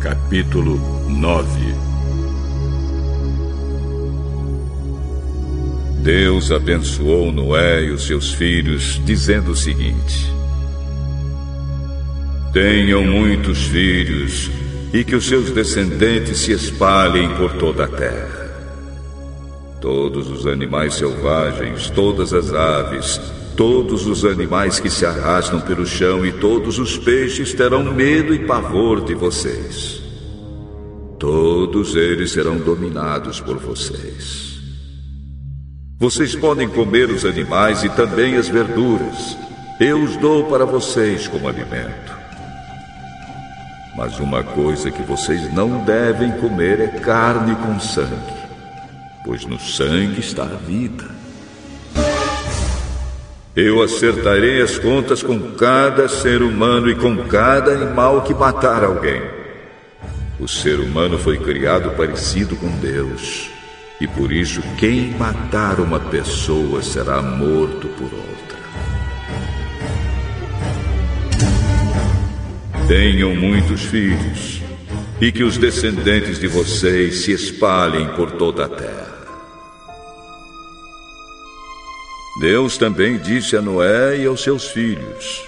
Capítulo 9 Deus abençoou Noé e os seus filhos, dizendo o seguinte: Tenham muitos filhos e que os seus descendentes se espalhem por toda a terra. Todos os animais selvagens, todas as aves, todos os animais que se arrastam pelo chão e todos os peixes terão medo e pavor de vocês. Todos eles serão dominados por vocês. Vocês podem comer os animais e também as verduras. Eu os dou para vocês como alimento. Mas uma coisa que vocês não devem comer é carne com sangue, pois no sangue está a vida. Eu acertarei as contas com cada ser humano e com cada animal que matar alguém. O ser humano foi criado parecido com Deus, e por isso quem matar uma pessoa será morto por outra. Tenham muitos filhos e que os descendentes de vocês se espalhem por toda a terra. Deus também disse a Noé e aos seus filhos: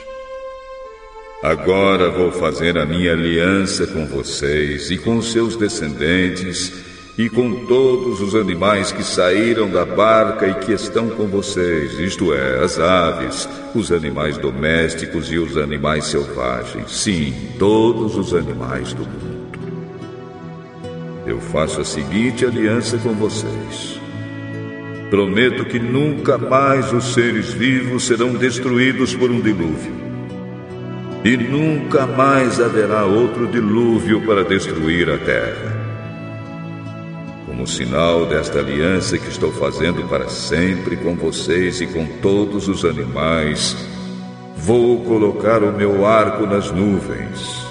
Agora vou fazer a minha aliança com vocês e com seus descendentes e com todos os animais que saíram da barca e que estão com vocês, isto é, as aves, os animais domésticos e os animais selvagens. Sim, todos os animais do mundo. Eu faço a seguinte aliança com vocês. Prometo que nunca mais os seres vivos serão destruídos por um dilúvio. E nunca mais haverá outro dilúvio para destruir a terra. Como sinal desta aliança que estou fazendo para sempre com vocês e com todos os animais, vou colocar o meu arco nas nuvens.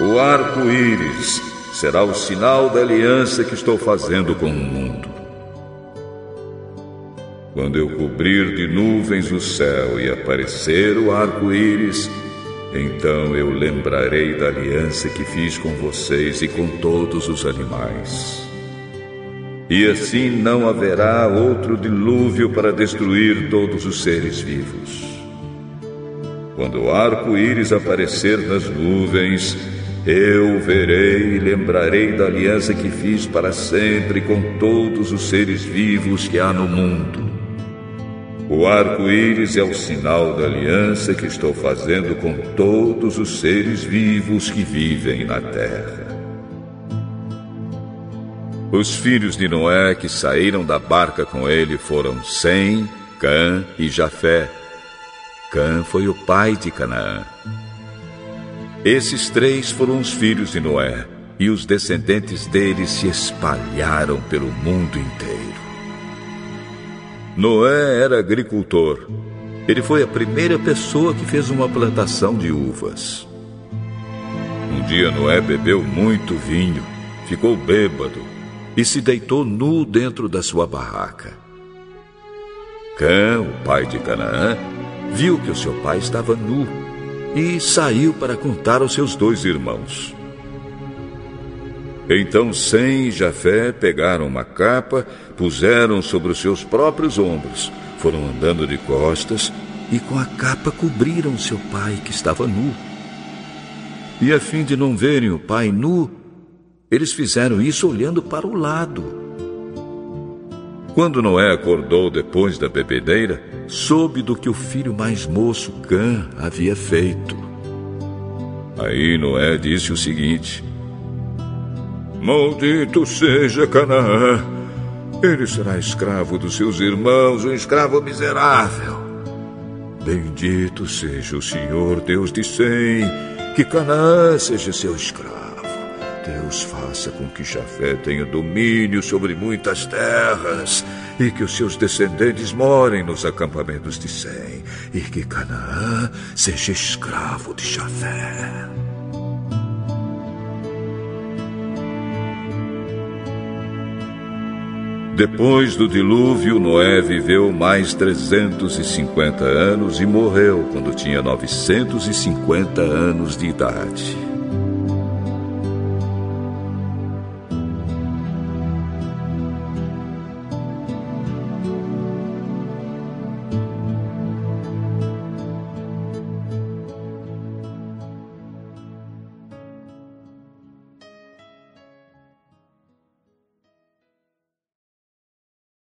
O arco-íris será o sinal da aliança que estou fazendo com o mundo. Quando eu cobrir de nuvens o céu e aparecer o arco-íris, então eu lembrarei da aliança que fiz com vocês e com todos os animais. E assim não haverá outro dilúvio para destruir todos os seres vivos. Quando o arco-íris aparecer nas nuvens, eu verei e lembrarei da aliança que fiz para sempre com todos os seres vivos que há no mundo. O arco-íris é o sinal da aliança que estou fazendo com todos os seres vivos que vivem na terra. Os filhos de Noé que saíram da barca com ele foram Sem, Cã e Jafé. Cã foi o pai de Canaã. Esses três foram os filhos de Noé, e os descendentes deles se espalharam pelo mundo inteiro. Noé era agricultor. Ele foi a primeira pessoa que fez uma plantação de uvas. Um dia Noé bebeu muito vinho, ficou bêbado e se deitou nu dentro da sua barraca. Cã, o pai de Canaã, viu que o seu pai estava nu e saiu para contar aos seus dois irmãos. Então Sem e Jafé pegaram uma capa, puseram sobre os seus próprios ombros, foram andando de costas e com a capa cobriram seu pai que estava nu. E a fim de não verem o pai nu, eles fizeram isso olhando para o lado. Quando Noé acordou depois da bebedeira, soube do que o filho mais moço, Cã, havia feito. Aí Noé disse o seguinte: Maldito seja Canaã! Ele será escravo dos seus irmãos, um escravo miserável. Bendito seja o Senhor Deus de Sem, que Canaã seja seu escravo. Deus faça com que Jafé tenha domínio sobre muitas terras e que os seus descendentes morem nos acampamentos de Sem e que Canaã seja escravo de Jafé. Depois do dilúvio, Noé viveu mais 350 anos e morreu quando tinha 950 anos de idade.